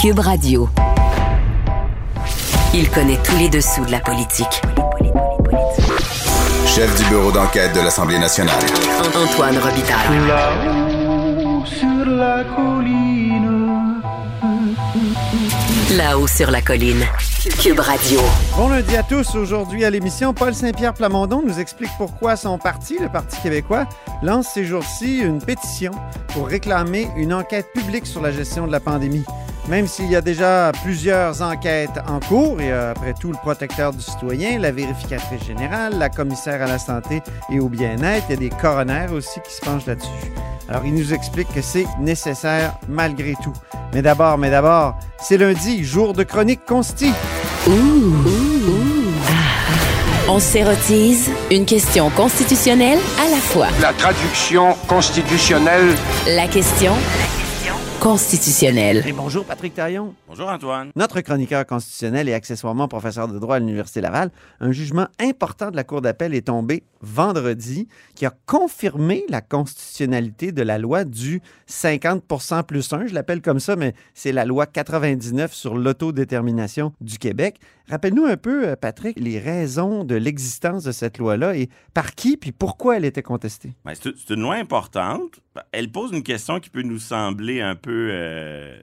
Cube Radio. Il connaît tous les dessous de la politique. Chef du bureau d'enquête de l'Assemblée nationale. Antoine Robitaille. Là-haut sur la colline. Là-haut sur la colline. Cube Radio. Bon lundi à tous. Aujourd'hui à l'émission, Paul Saint-Pierre Plamondon nous explique pourquoi son parti, le Parti québécois, lance ces jours-ci une pétition pour réclamer une enquête publique sur la gestion de la pandémie. Même s'il y a déjà plusieurs enquêtes en cours, et après tout le protecteur du citoyen, la vérificatrice générale, la commissaire à la santé et au bien-être, il y a des coronaires aussi qui se penchent là-dessus. Alors il nous explique que c'est nécessaire malgré tout. Mais d'abord, mais d'abord, c'est lundi, jour de chronique consti. On s'érotise une question constitutionnelle à la fois. La traduction constitutionnelle. La question constitutionnelle. Et bonjour Patrick Taillon. Bonjour Antoine. Notre chroniqueur constitutionnel et accessoirement professeur de droit à l'Université Laval, un jugement important de la Cour d'appel est tombé vendredi qui a confirmé la constitutionnalité de la loi du 50% plus 1. Je l'appelle comme ça, mais c'est la loi 99 sur l'autodétermination du Québec. Rappelle-nous un peu, euh, Patrick, les raisons de l'existence de cette loi-là et par qui puis pourquoi elle était contestée. Ben, c'est une loi importante. Elle pose une question qui peut nous sembler un peu euh,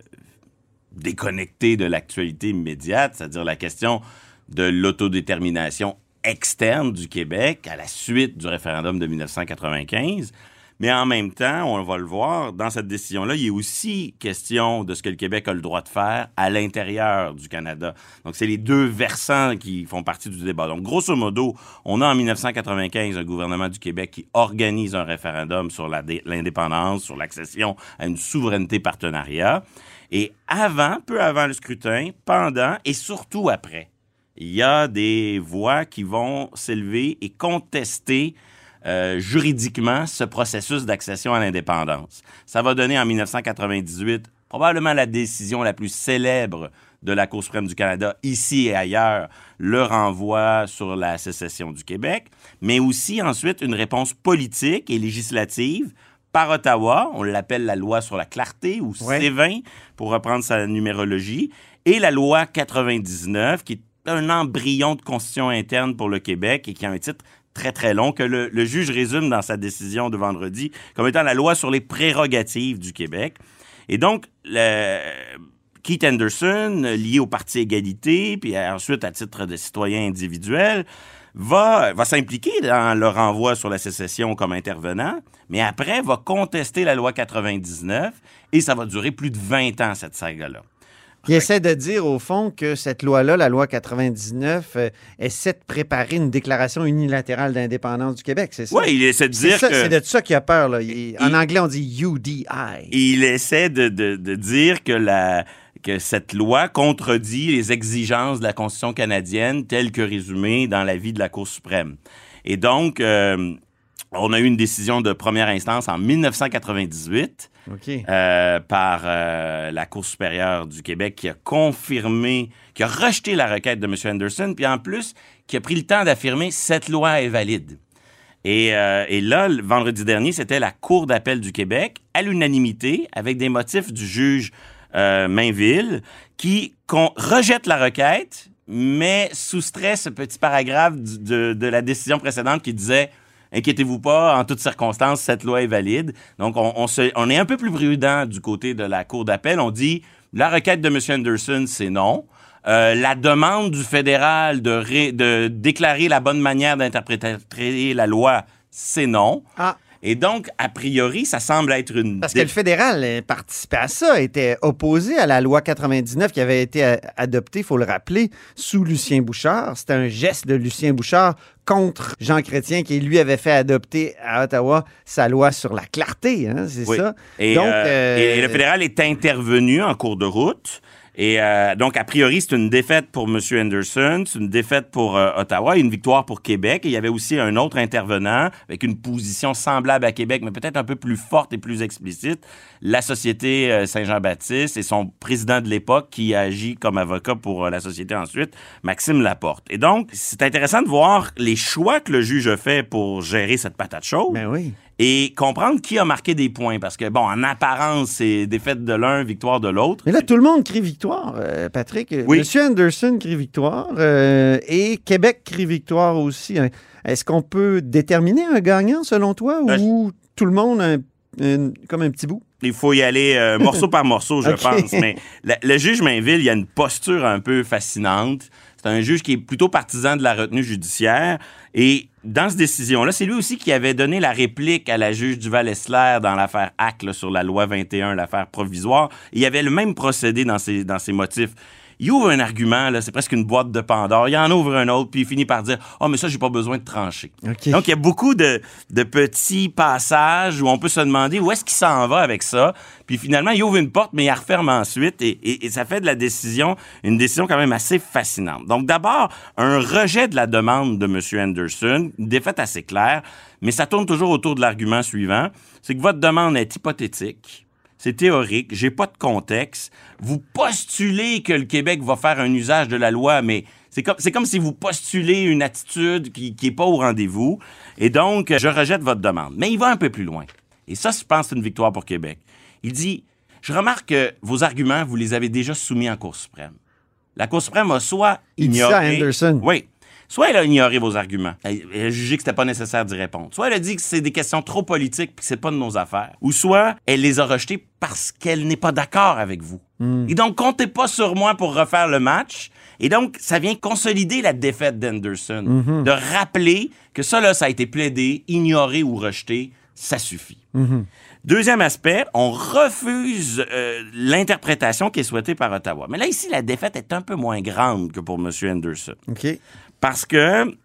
déconnectée de l'actualité immédiate, c'est-à-dire la question de l'autodétermination externe du Québec à la suite du référendum de 1995. Mais en même temps, on va le voir, dans cette décision-là, il est aussi question de ce que le Québec a le droit de faire à l'intérieur du Canada. Donc, c'est les deux versants qui font partie du débat. Donc, grosso modo, on a en 1995 un gouvernement du Québec qui organise un référendum sur l'indépendance, sur l'accession à une souveraineté partenariat. Et avant, peu avant le scrutin, pendant et surtout après, il y a des voix qui vont s'élever et contester euh, juridiquement ce processus d'accession à l'indépendance. Ça va donner en 1998 probablement la décision la plus célèbre de la Cour suprême du Canada, ici et ailleurs, le renvoi sur la sécession du Québec, mais aussi ensuite une réponse politique et législative par Ottawa, on l'appelle la loi sur la clarté ou Ouais. C20 pour reprendre sa numérologie, et la loi 99 qui est un embryon de constitution interne pour le Québec et qui a un titre très très long que le, juge résume dans sa décision de vendredi comme étant la loi sur les prérogatives du Québec. Et donc, Keith Anderson, lié au Parti Égalité, puis ensuite à titre de citoyen individuel, va, va s'impliquer dans le renvoi sur la sécession comme intervenant, mais après va contester la loi 99 et ça va durer plus de 20 ans, cette saga-là. Il essaie de dire, au fond, que cette loi-là, la loi 99, euh, essaie de préparer une déclaration unilatérale d'indépendance du Québec, c'est ça? Oui, il essaie de dire ça- que... c'est de ça qu'il a peur. Là. Il- en anglais, on dit UDI. il essaie de, de- de dire que, la, que cette loi contredit les exigences de la Constitution canadienne telles que résumées dans l'avis de la Cour suprême. Et donc, euh, on a eu une décision de première instance en 1998 OK. euh, par euh, la Cour supérieure du Québec qui a confirmé, qui a rejeté la requête de M. Anderson, puis en plus, qui a pris le temps d'affirmer cette loi est valide. Et, euh, et là, le vendredi dernier, c'était la Cour d'appel du Québec, à l'unanimité, avec des motifs du juge Mainville, qui rejette la requête, mais soustrait ce petit paragraphe du- de, de la décision précédente qui disait Inquiétez-vous pas, en toutes circonstances, cette loi est valide. Donc, on, est un peu plus prudent du côté de la Cour d'appel. On dit la requête de M. Anderson, c'est non. Euh, la demande du fédéral de, de déclarer la bonne manière d'interpréter la loi, c'est non. Ah. Et donc, a priori, ça semble être une... Parce que le fédéral participait à ça, était opposé à la loi 99 qui avait été euh, adoptée, il faut le rappeler, sous Lucien Bouchard. C'était un geste de Lucien Bouchard contre Jean Chrétien qui, lui, avait fait adopter à Ottawa sa loi sur la clarté, hein, c'est Oui. ça? Et, Donc, euh, euh, et le fédéral est intervenu en cours de route. Et euh, donc, a priori, c'est une défaite pour M. Anderson, c'est une défaite pour euh, Ottawa et une victoire pour Québec. Et il y avait aussi un autre intervenant avec une position semblable à Québec, mais peut-être un peu plus forte et plus explicite, la Société euh, Saint-Jean-Baptiste et son président de l'époque qui agit comme avocat pour euh, la société ensuite, Maxime Laporte. Et donc, c'est intéressant de voir les choix que le juge a fait pour gérer cette patate chaude. Ben oui. Et comprendre qui a marqué des points. Parce que, bon, en apparence, c'est défaite de l'un, victoire de l'autre. Mais là, tout le monde crie victoire, euh, Patrick. Oui. Monsieur Anderson crie victoire euh, et Québec crie victoire aussi. hein. Est-ce qu'on peut déterminer un gagnant selon toi Euh, ou tout le monde a un- un- comme un petit bout? Il faut y aller euh, morceau par morceau, je pense. Mais le, le juge Mainville, il y a une posture un peu fascinante. C'est un juge qui est plutôt partisan de la retenue judiciaire. Et dans cette décision-là, c'est lui aussi qui avait donné la réplique à la juge Duval-Essler dans l'affaire Hack là, sur la loi 21, l'affaire provisoire. Et il y avait le même procédé dans ses, dans ses motifs. Il ouvre un argument, là, c'est presque une boîte de Pandore. Il en ouvre un autre, puis il finit par dire « Oh, mais ça, j'ai pas besoin de trancher. OK. Donc, il y a beaucoup de, de petits passages où on peut se demander où est-ce qu'il s'en va avec ça. Puis finalement, il ouvre une porte, mais il la referme ensuite. Et, et- et ça fait de la décision une décision quand même assez fascinante. Donc, d'abord, un rejet de la demande de M. Anderson, une défaite assez claire, mais ça tourne toujours autour de l'argument suivant. C'est que votre demande est hypothétique. C'est théorique, j'ai pas de contexte. Vous postulez que le Québec va faire un usage de la loi, mais c'est comme, c'est comme si vous postulez une attitude qui, qui est pas au rendez-vous. Et donc, je rejette votre demande. Mais il va un peu plus loin. Et ça, je pense, c'est une victoire pour Québec. Il dit, je remarque que vos arguments, vous les avez déjà soumis en Cour suprême. La Cour suprême a soit Il dit ignoré... ça à Anderson. Oui. Soit elle a ignoré vos arguments, elle elle a jugé que c'était pas nécessaire d'y répondre. Soit elle a dit que c'est des questions trop politiques puis que c'est pas de nos affaires. Ou soit elle les a rejetées parce qu'elle n'est pas d'accord avec vous. Et donc comptez pas sur moi pour refaire le match. Et donc ça vient consolider la défaite d'Anderson, de rappeler que ça là ça a été plaidé, ignoré ou rejeté, ça suffit. Deuxième aspect, on refuse euh, l'interprétation qui est souhaitée par Ottawa. Mais là, ici, la défaite est un peu moins grande que pour M. Anderson. Parce que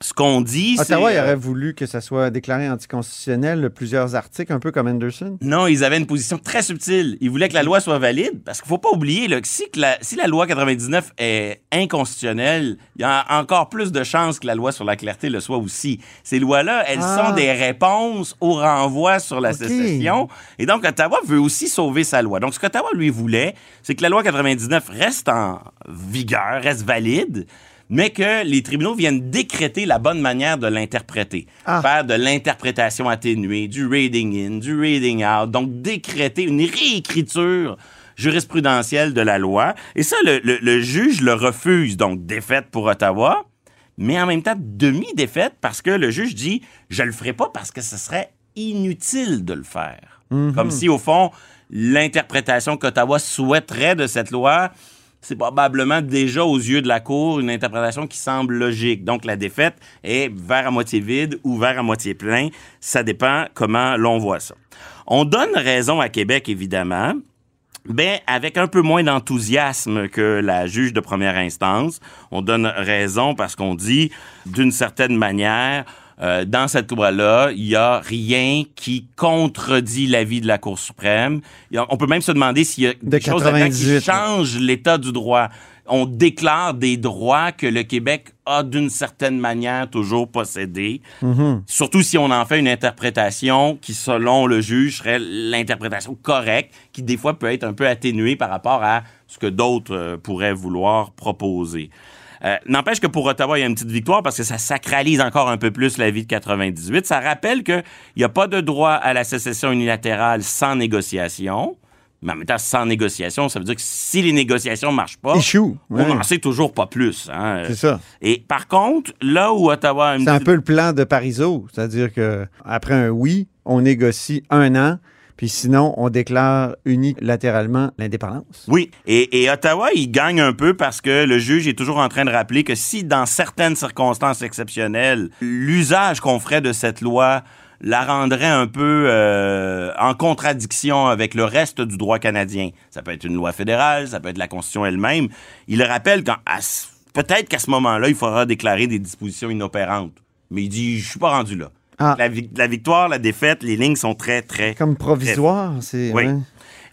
ce qu'on dit, c'est... Ottawa, il euh, aurait voulu que ça soit déclaré anticonstitutionnel, plusieurs articles, un peu comme Anderson. Non, ils avaient une position très subtile. Ils voulaient que la loi soit valide, parce qu'il faut pas oublier là, que si, que la, si la loi 99 est inconstitutionnelle, il y a encore plus de chances que la loi sur la clarté le soit aussi. Ces lois-là, elles Ah. sont des réponses au renvoi sur la Ok. sécession. Et donc, Ottawa veut aussi sauver sa loi. Donc, ce qu'Ottawa, lui, voulait, c'est que la loi 99 reste en vigueur, reste valide, mais que les tribunaux viennent décréter la bonne manière de l'interpréter. Ah. Faire de l'interprétation atténuée, du reading in, du reading out. Donc, décréter une réécriture jurisprudentielle de la loi. Et ça, le, le- le juge le refuse. Donc, défaite pour Ottawa, mais en même temps, demi-défaite parce que le juge dit, je le ferai pas parce que ce serait inutile de le faire. Comme si, au fond, l'interprétation qu'Ottawa souhaiterait de cette loi, c'est probablement déjà aux yeux de la Cour une interprétation qui semble logique. Donc la défaite est verre à moitié vide ou verre à moitié plein. Ça dépend comment l'on voit ça. On donne raison à Québec, évidemment. Ben, avec un peu moins d'enthousiasme que la juge de première instance, on donne raison parce qu'on dit, d'une certaine manière, euh, dans cette loi-là, il n'y a rien qui contredit l'avis de la Cour suprême. A- on peut même se demander s'il y a De des choses là-dedans 98, qui changent l'état du droit. On déclare des droits que le Québec a d'une certaine manière toujours possédés. Surtout si on en fait une interprétation qui, selon le juge, serait l'interprétation correcte, qui des fois peut être un peu atténuée par rapport à ce que d'autres euh, pourraient vouloir proposer. Euh, N'empêche que pour Ottawa, il y a une petite victoire parce que ça sacralise encore un peu plus la vie de 98. Ça rappelle qu'il n'y a pas de droit à la sécession unilatérale sans négociation. Mais en même temps, sans négociation, ça veut dire que si les négociations ne marchent pas, Échoue. ouais. on n'en sait toujours pas plus. hein. C'est ça. Et par contre, là où Ottawa a une C'est un peu le plan de Parizeau, c'est-à-dire que après un oui, on négocie un an, puis sinon on déclare unilatéralement l'indépendance. Oui, et, Ottawa, il gagne un peu parce que le juge est toujours en train de rappeler que si, dans certaines circonstances exceptionnelles, l'usage qu'on ferait de cette loi la rendrait un peu euh, en contradiction avec le reste du droit canadien. Ça peut être une loi fédérale, ça peut être la Constitution elle-même. Il rappelle qu'en à ce- peut-être qu'à ce moment-là, il faudra déclarer des dispositions inopérantes. Mais il dit, je suis pas rendu là. Ah. La, vi- la victoire, la défaite, les lignes sont très, très Comme provisoire, c'est. Oui. ouais.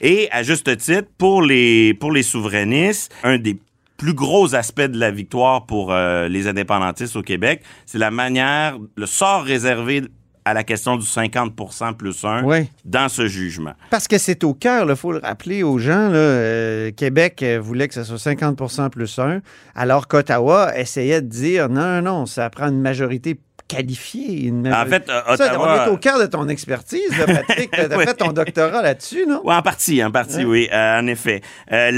et à juste titre, pour les, pour les souverainistes, un des plus gros aspects de la victoire pour euh, les indépendantistes au Québec, c'est la manière, le sort réservé à la question du 50% plus 1 Ouais. dans ce jugement. Parce que c'est au cœur, il faut le rappeler aux gens. Là, euh, Québec euh, voulait que ce soit 50% plus 1, alors qu'Ottawa essayait de dire non, non, non, ça prend une majorité qualifiée. une En fait, euh, Ça, Ottawa- on est au cœur de ton expertise, là, Patrick. Tu as Oui. fait ton doctorat là-dessus, non? Oui, en partie, en partie, oui, euh, en effet. Euh,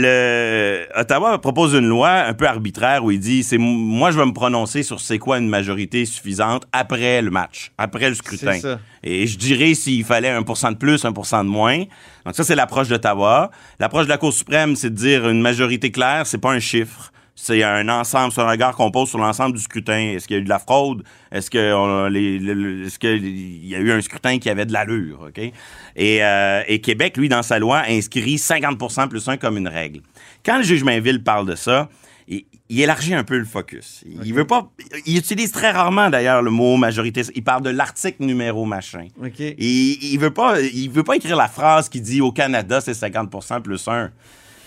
le Ottawa propose une loi un peu arbitraire où il dit c'est moi je vais me prononcer sur c'est quoi une majorité suffisante après le match, après le scrutin. C'est ça. Et je dirais s'il fallait 1 de plus, 1% de moins. Donc ça c'est l'approche d'Ottawa. L'approche de la Cour suprême, c'est de dire une majorité claire, c'est pas un chiffre. C'est un ensemble, c'est un regard qu'on pose sur l'ensemble du scrutin. Est-ce qu'il y a eu de la fraude? Est-ce qu'il y a eu un scrutin qui avait de l'allure? Et, euh, et Québec, lui, dans sa loi, inscrit 50% plus 1 comme une règle. Quand le juge Mainville parle de ça, il, il élargit un peu le focus. Il veut pas. Il utilise très rarement d'ailleurs le mot majorité. Il parle de l'article numéro machin. Il, il veut pas, il veut pas écrire la phrase qui dit au Canada c'est 50% plus 1.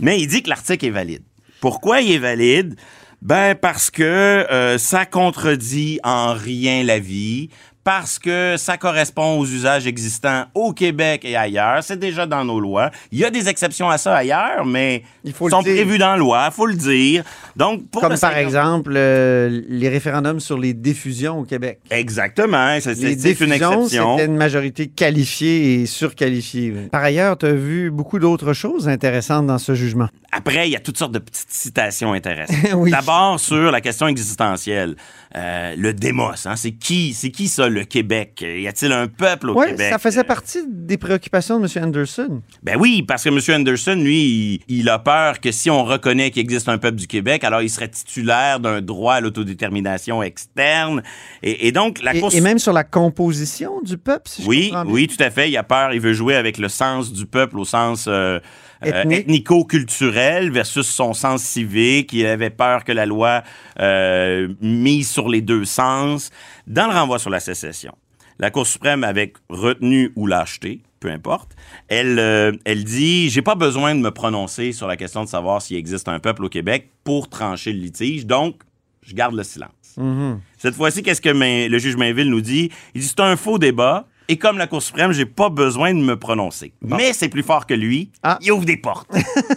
Mais il dit que l'article est valide. Pourquoi il est valide? Ben parce que euh, ça contredit en rien la vie, parce que ça correspond aux usages existants au Québec et ailleurs. C'est déjà dans nos lois. Il y a des exceptions à ça ailleurs, mais Il le sont dire. prévues dans la loi, faut le dire. Donc pour Comme par 50 exemple euh, les référendums sur les diffusions au Québec. Exactement, c'est une diffusions, exception. c'était une majorité qualifiée et surqualifiée. oui. Par ailleurs, tu as vu beaucoup d'autres choses intéressantes dans ce jugement? Après, il y a toutes sortes de petites citations intéressantes. Oui. D'abord sur la question existentielle, Euh, le démos, hein, c'est qui, c'est qui ça le Québec? Y a-t-il un peuple au Québec? ça faisait partie des préoccupations de M. Anderson. Ben oui, parce que M. Anderson, lui, il, il a peur que si on reconnaît qu'il existe un peuple du Québec, alors il serait titulaire d'un droit à l'autodétermination externe. Et, et donc la Et, et même sur la composition du peuple, si je oui, comprends bien. oui, tout à fait. Il a peur, il veut jouer avec le sens du peuple au sens euh, euh, ethnico-culturel versus son sens civique. Il avait peur que la loi euh, mise sur les deux sens. Dans le renvoi sur la sécession, la Cour suprême, avec retenue ou lâcheté, peu importe, elle, euh, elle dit j'ai pas besoin de me prononcer sur la question de savoir s'il existe un peuple au Québec pour trancher le litige, donc je garde le silence. Mhm. Cette fois-ci, qu'est-ce que le juge Mainville nous dit? Il dit c'est un faux débat. Et comme la Cour suprême, j'ai pas besoin de me prononcer. Mais c'est plus fort que lui. Ah. Il ouvre des portes.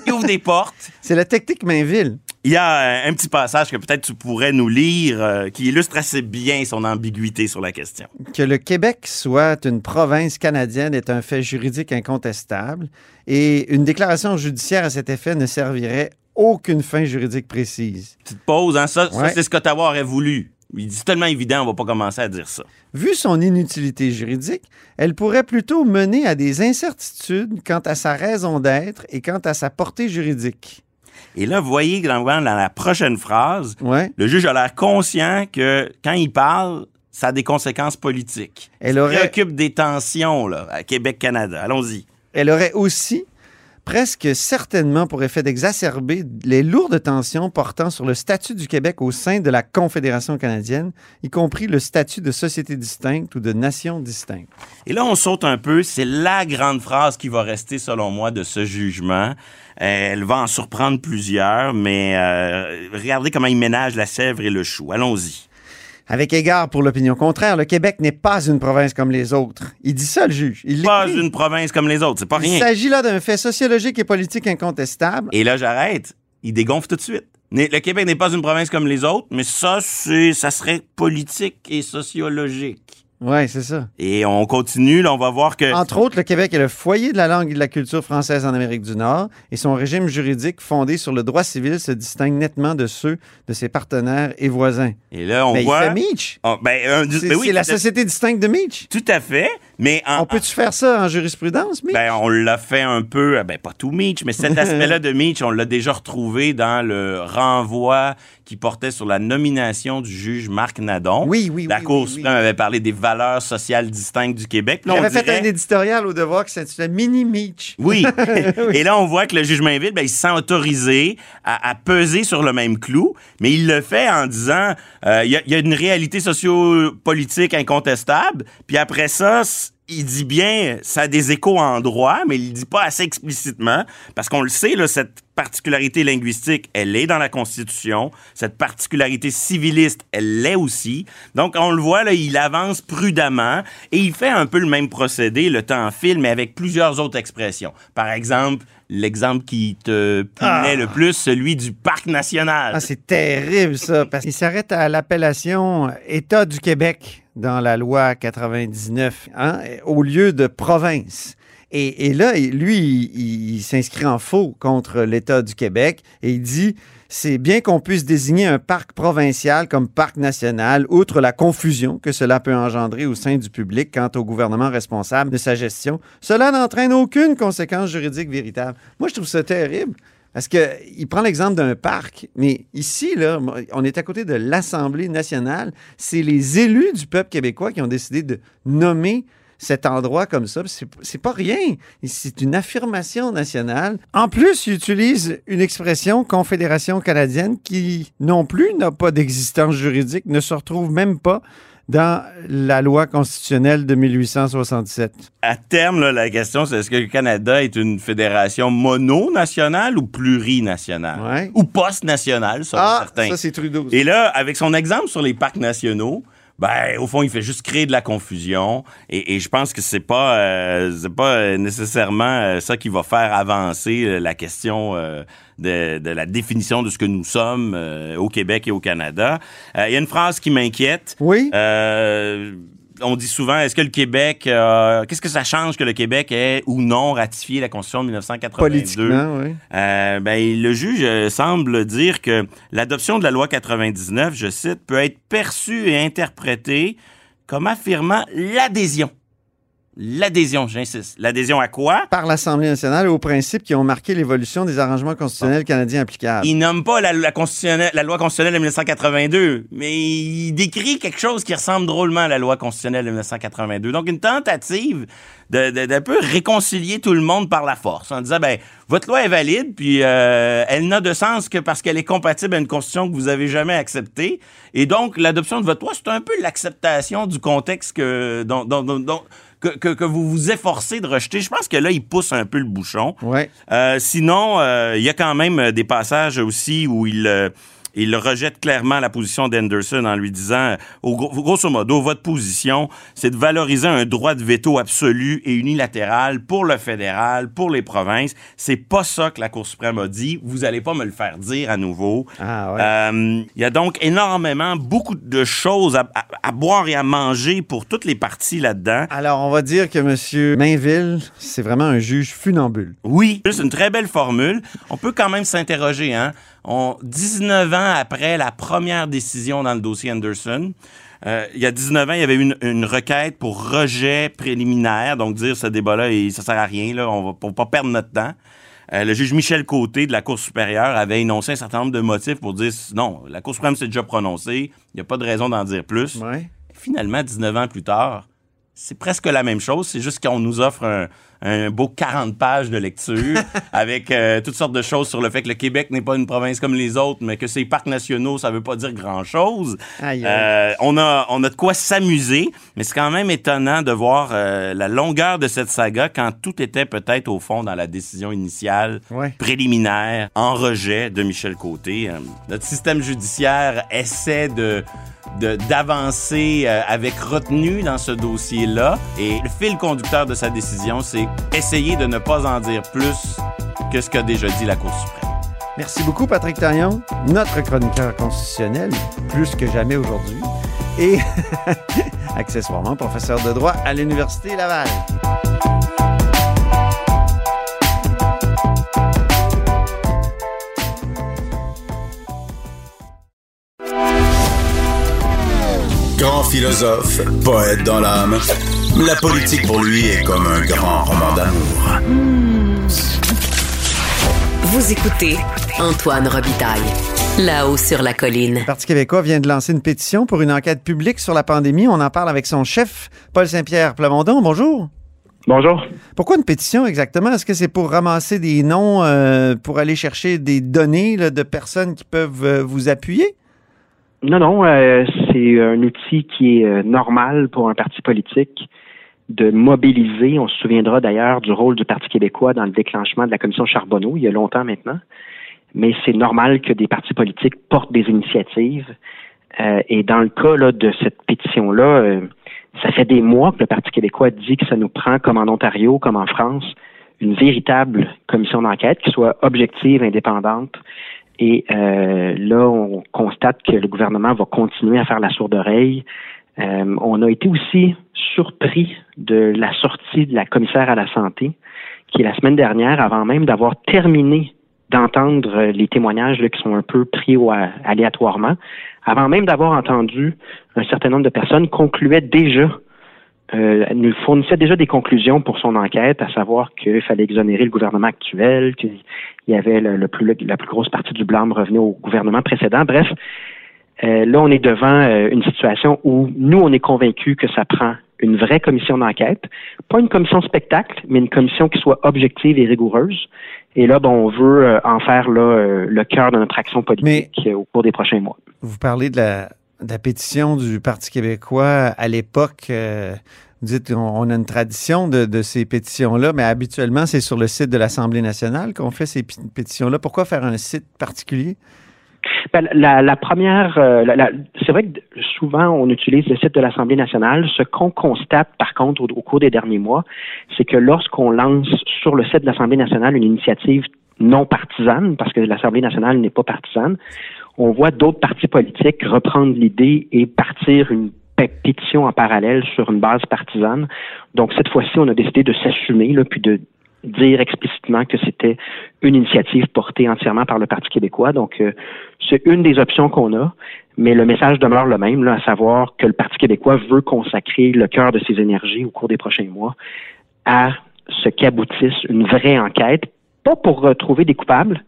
Il ouvre des portes. C'est la technique Mainville. Il y a euh, un petit passage que peut-être tu pourrais nous lire euh, qui illustre assez bien son ambiguïté sur la question. Que le Québec soit une province canadienne est un fait juridique incontestable et une déclaration judiciaire à cet effet ne servirait aucune fin juridique précise. Petite pause, hein? Ça, ça, Ouais. c'est ce qu'Ottawa aurait voulu. Il dit tellement évident, on va pas commencer à dire ça. Vu son inutilité juridique, elle pourrait plutôt mener à des incertitudes quant à sa raison d'être et quant à sa portée juridique. Et là, vous voyez que dans, dans la prochaine phrase, Ouais. le juge a l'air conscient que quand il parle, ça a des conséquences politiques. Elle Il aurait- préoccupe des tensions là, à Québec-Canada. Allons-y. Elle aurait aussi presque certainement pour effet d'exacerber les lourdes tensions portant sur le statut du Québec au sein de la Confédération canadienne, y compris le statut de société distincte ou de nation distincte. Et là, on saute un peu. C'est la grande phrase qui va rester, selon moi, de ce jugement. Euh, Elle va en surprendre plusieurs, mais euh, regardez comment il ménage la sèvre et le chou. Allons-y. Avec égard pour l'opinion contraire, le Québec n'est pas une province comme les autres. Il dit ça, le juge. Il Pas une province comme les autres, c'est pas Il rien. s'agit là d'un fait sociologique et politique incontestable. Et là, j'arrête. Il dégonfle tout de suite. Le Québec n'est pas une province comme les autres, mais ça, c'est, ça serait politique et sociologique. Oui, c'est ça. Et on continue, là, on va voir que... Entre autres, le Québec est le foyer de la langue et de la culture française en Amérique du Nord et son régime juridique fondé sur le droit civil se distingue nettement de ceux de ses partenaires et voisins. Et là, on Mais voit... il fait Meach. Oh, ben, un- C'est ben oui, c'est la société distincte de Meach. Tout à fait, mais en, On peut-tu faire ça en jurisprudence, Meach? Ben, on l'a fait un peu, euh, ben, pas tout Meach, mais cet aspect-là de Meach, on l'a déjà retrouvé dans le renvoi qui portait sur la nomination du juge Marc Nadon. Oui, oui, La oui, Cour oui, suprême avait parlé des valeurs sociales distinctes du Québec. On J'avais fait dirait- un éditorial au devoir qui s'intitulait Mini Meach. Oui. Et là, on voit que le juge Mainville, ben, il se sent autorisé à, à peser sur le même clou, mais il le fait en disant euh, il y, a- il y a une réalité sociopolitique incontestable, puis après ça, il dit bien, ça a des échos en droit, mais il le dit pas assez explicitement, parce qu'on le sait, là, cette particularité linguistique, elle est dans la Constitution. Cette particularité civiliste, elle l'est aussi. Donc, on le voit, là, il avance prudemment et il fait un peu le même procédé, le temps file, mais avec plusieurs autres expressions. Par exemple, l'exemple qui te plaît le plus, celui du parc national. Ah, c'est terrible, ça, parce qu'il s'arrête à l'appellation État du Québec dans la loi 99 hein, au lieu de province. Et, là, lui, il, il s'inscrit en faux contre l'État du Québec et il dit c'est bien qu'on puisse désigner un parc provincial comme parc national, outre la confusion que cela peut engendrer au sein du public quant au gouvernement responsable de sa gestion. Cela n'entraîne aucune conséquence juridique véritable. Moi, je trouve ça terrible. Parce qu'il prend l'exemple d'un parc, mais ici, là, on est à côté de l'Assemblée nationale. C'est les élus du peuple québécois qui ont décidé de nommer cet endroit comme ça. C'est pas rien. C'est une affirmation nationale. En plus, il utilise une expression Confédération canadienne qui non plus n'a pas d'existence juridique, ne se retrouve même pas dans la loi constitutionnelle de 1867. À terme, là, la question, c'est est-ce que le Canada est une fédération mono-nationale ou plurinationale? Ouais. Ou post-nationale, selon Ah, certains. ça c'est Trudeau. Et là, avec son exemple sur les parcs nationaux, ben, au fond, il fait juste créer de la confusion. Et, et je pense que c'est pas, euh, c'est pas euh, nécessairement euh, ça qui va faire avancer euh, la question euh, de, de la définition de ce que nous sommes euh, au Québec et au Canada. Euh, Il y a une phrase qui m'inquiète. Oui. Euh, on dit souvent, est-ce que le Québec, euh, qu'est-ce que ça change que le Québec ait ou non ratifié la Constitution de 1982? Politiquement, oui. Euh, ben, le juge euh, semble dire que l'adoption de la loi 99, je cite, peut être perçue et interprétée comme affirmant l'adhésion. L'adhésion, j'insiste. L'adhésion à quoi? Par l'Assemblée nationale aux principes qui ont marqué l'évolution des arrangements constitutionnels canadiens applicables. Il nomme pas la, la constitutionnelle- la loi constitutionnelle de 1982, mais il décrit quelque chose qui ressemble drôlement à la loi constitutionnelle de 1982. Donc, une tentative de, de- d'un peu réconcilier tout le monde par la force, en disant, ben, votre loi est valide, puis euh, elle n'a de sens que parce qu'elle est compatible à une constitution que vous avez jamais acceptée. Et donc, l'adoption de votre loi, c'est un peu l'acceptation du contexte que, dont, dont- dont- dont- que, que, que vous vous efforcez de rejeter. Je pense que là, il pousse un peu le bouchon. Ouais. Euh, sinon, euh, il y a quand même euh, des passages aussi où il, il rejette clairement la position d'Anderson en lui disant, euh, au gros- grosso modo, votre position, c'est de valoriser un droit de veto absolu et unilatéral pour le fédéral, pour les provinces. C'est pas ça que la Cour suprême a dit. Vous allez pas me le faire dire à nouveau. Ah, ouais. Euh, Il y a donc énormément, beaucoup de choses à, à- à boire et à manger pour toutes les parties là-dedans. Alors, on va dire que M. Mainville, c'est vraiment un juge funambule. Oui, c'est une très belle formule. On peut quand même s'interroger, hein. On, 19 ans après la première décision dans le dossier Anderson, euh, il y a 19 ans, il y avait une, une requête pour rejet préliminaire, donc dire ce débat-là, ça sert à rien, là, on va pour pas perdre notre temps. Euh, le juge Michel Côté de la Cour supérieure avait énoncé un certain nombre de motifs pour dire non, la Cour suprême s'est déjà prononcée, il n'y a pas de raison d'en dire plus. Ouais. Finalement, 19 ans plus tard, c'est presque la même chose. C'est juste qu'on nous offre un, un beau 40 pages de lecture avec euh, toutes sortes de choses sur le fait que le Québec n'est pas une province comme les autres, mais que ces parcs nationaux, ça veut pas dire grand-chose. Euh, on, a, on a de quoi s'amuser, mais c'est quand même étonnant de voir euh, la longueur de cette saga quand tout était peut-être au fond dans la décision initiale Ouais. préliminaire en rejet de Michel Côté. Notre système judiciaire essaie de d'avancer avec retenue dans ce dossier-là. Et le fil conducteur de sa décision, c'est essayer de ne pas en dire plus que ce qu'a déjà dit la Cour suprême. Merci beaucoup, Patrick Taillon, notre chroniqueur constitutionnel, plus que jamais aujourd'hui, et accessoirement professeur de droit à l'Université Laval. Philosophe, poète dans l'âme, la politique pour lui est comme un grand roman d'amour. Vous écoutez Antoine Robitaille, là-haut sur la colline. Le Parti québécois vient de lancer une pétition pour une enquête publique sur la pandémie. On en parle avec son chef, Paul Saint-Pierre Plamondon. Bonjour. Bonjour. Pourquoi une pétition exactement? Est-ce que c'est pour ramasser des noms, euh, pour aller chercher des données là, de personnes qui peuvent euh, vous appuyer? Non, non, euh, c'est un outil qui est euh, normal pour un parti politique de mobiliser. On se souviendra d'ailleurs du rôle du Parti québécois dans le déclenchement de la commission Charbonneau, il y a longtemps maintenant. Mais c'est normal que des partis politiques portent des initiatives. Euh, et dans le cas là, de cette pétition-là, euh, ça fait des mois que le Parti québécois dit que ça nous prend, comme en Ontario, comme en France, une véritable commission d'enquête qui soit objective, indépendante, et euh, là, on constate que le gouvernement va continuer à faire la sourde oreille. Euh, on a été aussi surpris de la sortie de la commissaire à la santé, qui la semaine dernière, avant même d'avoir terminé d'entendre les témoignages qui sont un peu pris au, aléatoirement, avant même d'avoir entendu un certain nombre de personnes, concluait déjà euh, nous fournissait déjà des conclusions pour son enquête, à savoir qu'il fallait exonérer le gouvernement actuel, qu'il y avait le, plus, la plus grosse partie du blâme revenait au gouvernement précédent. Bref, euh, là, on est devant euh, une situation où nous, on est convaincus que ça prend une vraie commission d'enquête, pas une commission spectacle, mais une commission qui soit objective et rigoureuse. Et là, bon, on veut en faire là, le cœur de notre action politique au cours des prochains mois. Vous parlez de la, la pétition du Parti québécois à l'époque. Euh, vous dites on, a une tradition de, ces pétitions-là, mais habituellement, c'est sur le site de l'Assemblée nationale qu'on fait ces pétitions-là. Pourquoi faire un site particulier? Ben, la, première, euh, c'est vrai que souvent on utilise le site de l'Assemblée nationale. Ce qu'on constate, par contre, au, cours des derniers mois, c'est que lorsqu'on lance sur le site de l'Assemblée nationale une initiative non partisane, parce que l'Assemblée nationale n'est pas partisane, on voit d'autres partis politiques reprendre l'idée et partir une pétition en parallèle sur une base partisane. Donc cette fois-ci, on a décidé de s'assumer, puis de dire explicitement que c'était une initiative portée entièrement par le Parti québécois. Donc, euh, c'est une des options qu'on a, mais le message demeure le même, à savoir que le Parti québécois veut consacrer le cœur de ses énergies au cours des prochains mois à ce qu'aboutisse une vraie enquête, pas pour retrouver des coupables,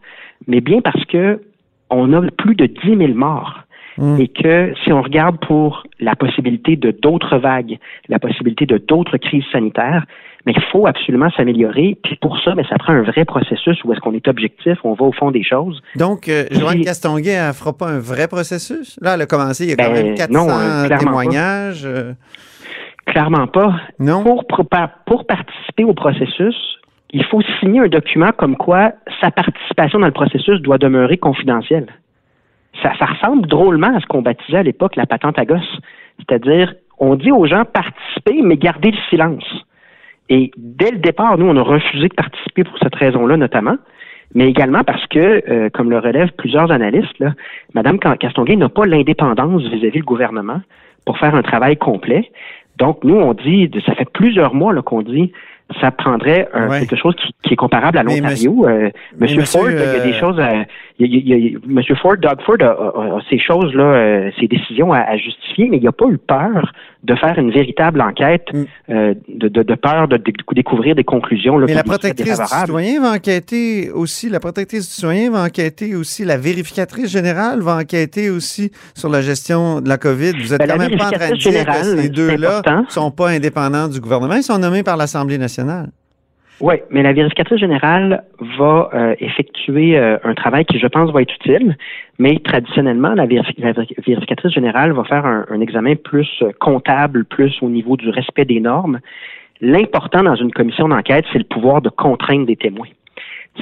mais bien parce que on a plus de 10 000 morts. Hmm. Et que si on regarde pour la possibilité de d'autres vagues, la possibilité de d'autres crises sanitaires, mais il faut absolument s'améliorer. Puis pour ça, mais ça prend un vrai processus où est-ce qu'on est objectif, on va au fond des choses. Donc, euh, Joanne Castonguay, elle ne fera pas un vrai processus? Là, elle a commencé, il y a quand ben, même 400 témoignages. Euh. Clairement pas. Non? Pour, pour participer au processus, il faut signer un document comme quoi sa participation dans le processus doit demeurer confidentielle. Ça, ressemble drôlement à ce qu'on baptisait à l'époque la patente à gosse. C'est-à-dire, on dit aux gens participer, mais garder le silence. Et dès le départ, nous, on a refusé de participer pour cette raison-là, notamment, mais également parce que, euh, comme le relèvent plusieurs analystes, Mme Castonguay n'a pas l'indépendance vis-à-vis du gouvernement pour faire un travail complet. Donc, nous, on dit, ça fait plusieurs mois qu'on dit, ça prendrait quelque chose qui, est comparable à l'Ontario. Euh, Monsieur, Ford, il y a des euh. À, Monsieur Ford, Doug Ford a, ces choses là, euh, ces décisions à, justifier, mais il n'a pas eu peur de faire une véritable enquête, mm. de, peur de, découvrir des conclusions. mais la protectrice du citoyen va enquêter aussi. La protectrice du citoyen va enquêter aussi. La vérificatrice générale va enquêter aussi sur la gestion de la COVID. Vous êtes ben, quand même pas en train de dire que ces deux-là sont pas indépendants du gouvernement. Ils sont nommés par l'Assemblée nationale. Oui, mais la vérificatrice générale va euh, effectuer euh, un travail qui, je pense, va être utile, mais traditionnellement, la, vérificatrice générale va faire un, examen plus euh, comptable, plus au niveau du respect des normes. L'important dans une commission d'enquête, c'est le pouvoir de contraindre des témoins.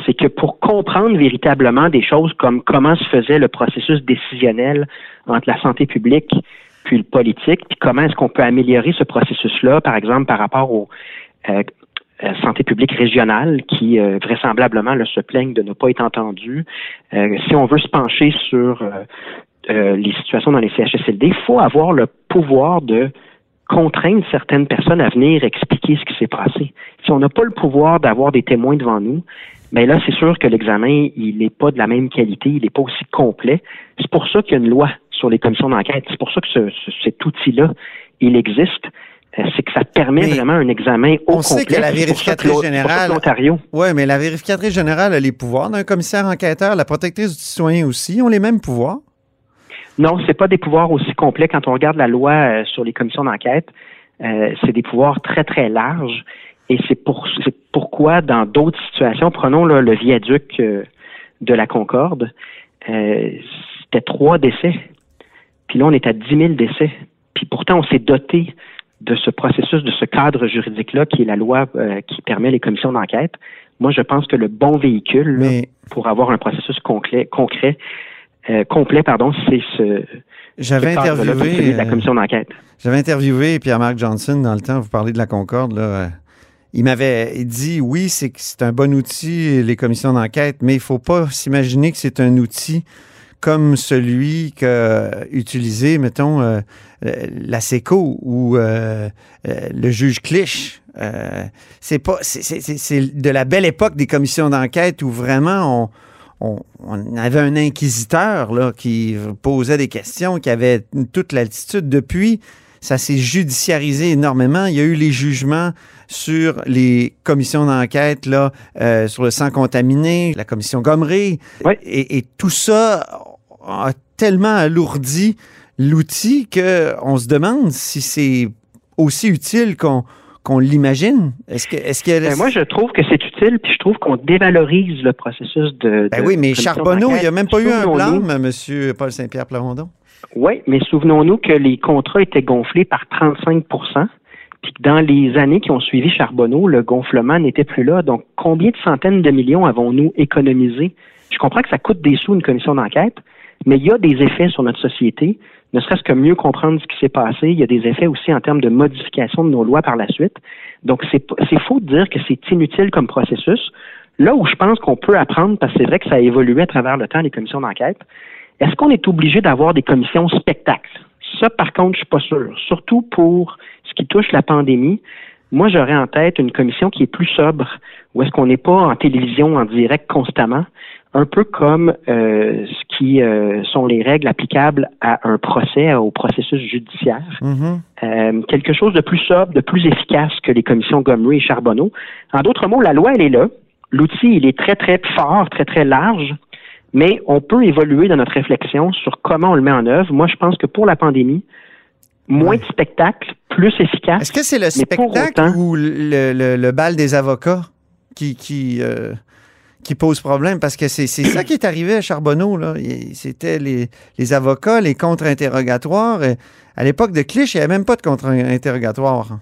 C'est que pour comprendre véritablement des choses comme comment se faisait le processus décisionnel entre la santé publique puis le politique, puis comment est-ce qu'on peut améliorer ce processus-là, par exemple, par rapport au euh, santé publique régionale qui euh, vraisemblablement se plaignent de ne pas être entendus. Euh, si on veut se pencher sur les situations dans les CHSLD, il faut avoir le pouvoir de contraindre certaines personnes à venir expliquer ce qui s'est passé. Si on n'a pas le pouvoir d'avoir des témoins devant nous, mais ben là, c'est sûr que l'examen, il n'est pas de la même qualité, il n'est pas aussi complet. C'est pour ça qu'il y a une loi sur les commissions d'enquête. C'est pour ça que ce, cet outil-là, il existe. Euh, c'est que ça permet vraiment un examen au on sait que la vérificatrice générale. Oui, mais la vérificatrice générale a les pouvoirs d'un commissaire enquêteur. La protectrice du citoyen aussi ont les mêmes pouvoirs? Non, c'est pas des pouvoirs aussi complets. Quand on regarde la loi euh, sur les commissions d'enquête, euh, c'est des pouvoirs très très larges. Et c'est pour, pourquoi dans d'autres situations, prenons le viaduc de la Concorde, c'était trois décès. Puis là, on est à 10 000 décès. Puis pourtant, on s'est doté de ce processus, de ce cadre juridique-là, qui est la loi euh, qui permet les commissions d'enquête, moi, je pense que le bon véhicule pour avoir un processus concret, concret euh, complet, pardon, c'est ce. J'avais interviewé la commission d'enquête. J'avais interviewé Pierre-Marc Johnson dans le temps. Vous parlez de la Concorde là. Il m'avait dit oui, c'est c'est un bon outil les commissions d'enquête, mais il faut pas s'imaginer que c'est un outil comme celui qu'a utilisé, mettons, euh, euh, la SECO ou euh, le juge Clich. C'est pas, c'est- de la belle époque des commissions d'enquête où vraiment on, on, on avait un inquisiteur là, qui posait des questions, qui avait toute l'altitude. Depuis, ça s'est judiciarisé énormément. Il y a eu les jugements sur les commissions d'enquête là, euh, sur le sang contaminé, la commission Gomery. Et, et tout ça a tellement alourdi l'outil qu'on se demande si c'est aussi utile qu'on qu'on l'imagine. Est-ce que, est-ce que Ben, moi, je trouve que c'est utile, puis je trouve qu'on dévalorise le processus de. Ben de oui, mais Charbonneau, il n'y a même pas eu un blâme, M. Paul-Saint-Pierre Plamondon. Oui, mais souvenons-nous que les contrats étaient gonflés par 35% puis que dans les années qui ont suivi Charbonneau, le gonflement n'était plus là. Donc, combien de centaines de millions avons-nous économisé? Je comprends que ça coûte des sous une commission d'enquête, mais il y a des effets sur notre société, ne serait-ce que mieux comprendre ce qui s'est passé. Il y a des effets aussi en termes de modification de nos lois par la suite. Donc, c'est faux de dire que c'est inutile comme processus. Là où je pense qu'on peut apprendre, parce que c'est vrai que ça a évolué à travers le temps, les commissions d'enquête, est-ce qu'on est obligé d'avoir des commissions spectacles? Ça, par contre, je suis pas sûr. Surtout pour ce qui touche la pandémie. Moi, j'aurais en tête une commission qui est plus sobre, où est-ce qu'on n'est pas en télévision en direct constamment, un peu comme euh, ce qui euh, sont les règles applicables à un procès, au processus judiciaire. Mhm. Euh, quelque chose de plus sobre, de plus efficace que les commissions Gomery et Charbonneau. En d'autres mots, la loi, elle est là. L'outil, il est très, très fort, très, très large, mais on peut évoluer dans notre réflexion sur comment on le met en œuvre. Moi, je pense que pour la pandémie, moins de spectacles, plus efficace. Est-ce que c'est le spectacle autant- ou le, le- le bal des avocats qui, qui, euh, qui pose problème? Parce que c'est ça qui est arrivé à Charbonneau. C'était les, les avocats, les contre-interrogatoires. À l'époque de Clich, il n'y avait même pas de contre-interrogatoire.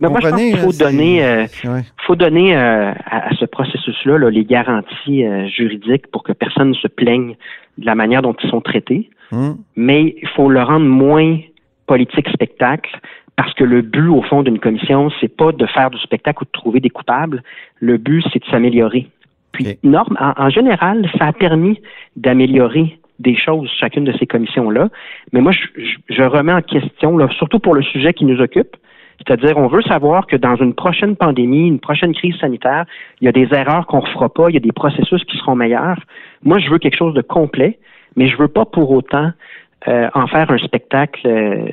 Mais moi, je pense qu'il faut euh, Ouais. faut donner euh, à, à ce processus-là là, les garanties euh, juridiques pour que personne ne se plaigne de la manière dont ils sont traités. Hum. mais il faut le rendre moins politique spectacle parce que le but au fond d'une commission c'est pas de faire du spectacle ou de trouver des coupables le but c'est de s'améliorer puis norme en, en général ça a permis d'améliorer des choses chacune de ces commissions là mais moi je, je- je remets en question là, surtout pour le sujet qui nous occupe c'est-à-dire, on veut savoir que dans une prochaine pandémie, une prochaine crise sanitaire, il y a des erreurs qu'on ne refera pas, il y a des processus qui seront meilleurs. Moi, je veux quelque chose de complet, mais je veux pas pour autant euh, en faire un spectacle. euh,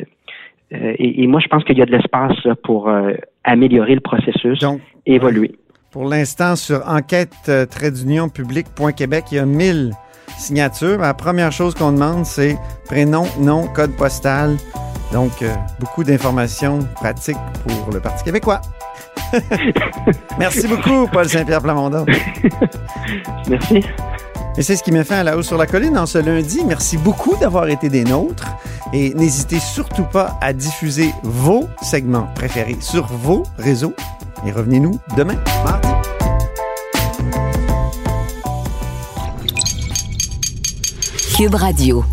et, et moi, je pense qu'il y a de l'espace pour euh, améliorer le processus, Donc, évoluer. Pour l'instant, sur enquête-public.québec, il y a 1000 signatures. La première chose qu'on demande, c'est prénom, nom, code postal. Donc, euh, beaucoup d'informations pratiques pour le Parti québécois. Merci beaucoup, Paul Saint-Pierre Plamondon. Merci. Et c'est ce qui met fin à la hausse sur la colline en ce lundi. Merci beaucoup d'avoir été des nôtres. Et n'hésitez surtout pas à diffuser vos segments préférés sur vos réseaux. Et revenez-nous demain, mardi. Cube Radio.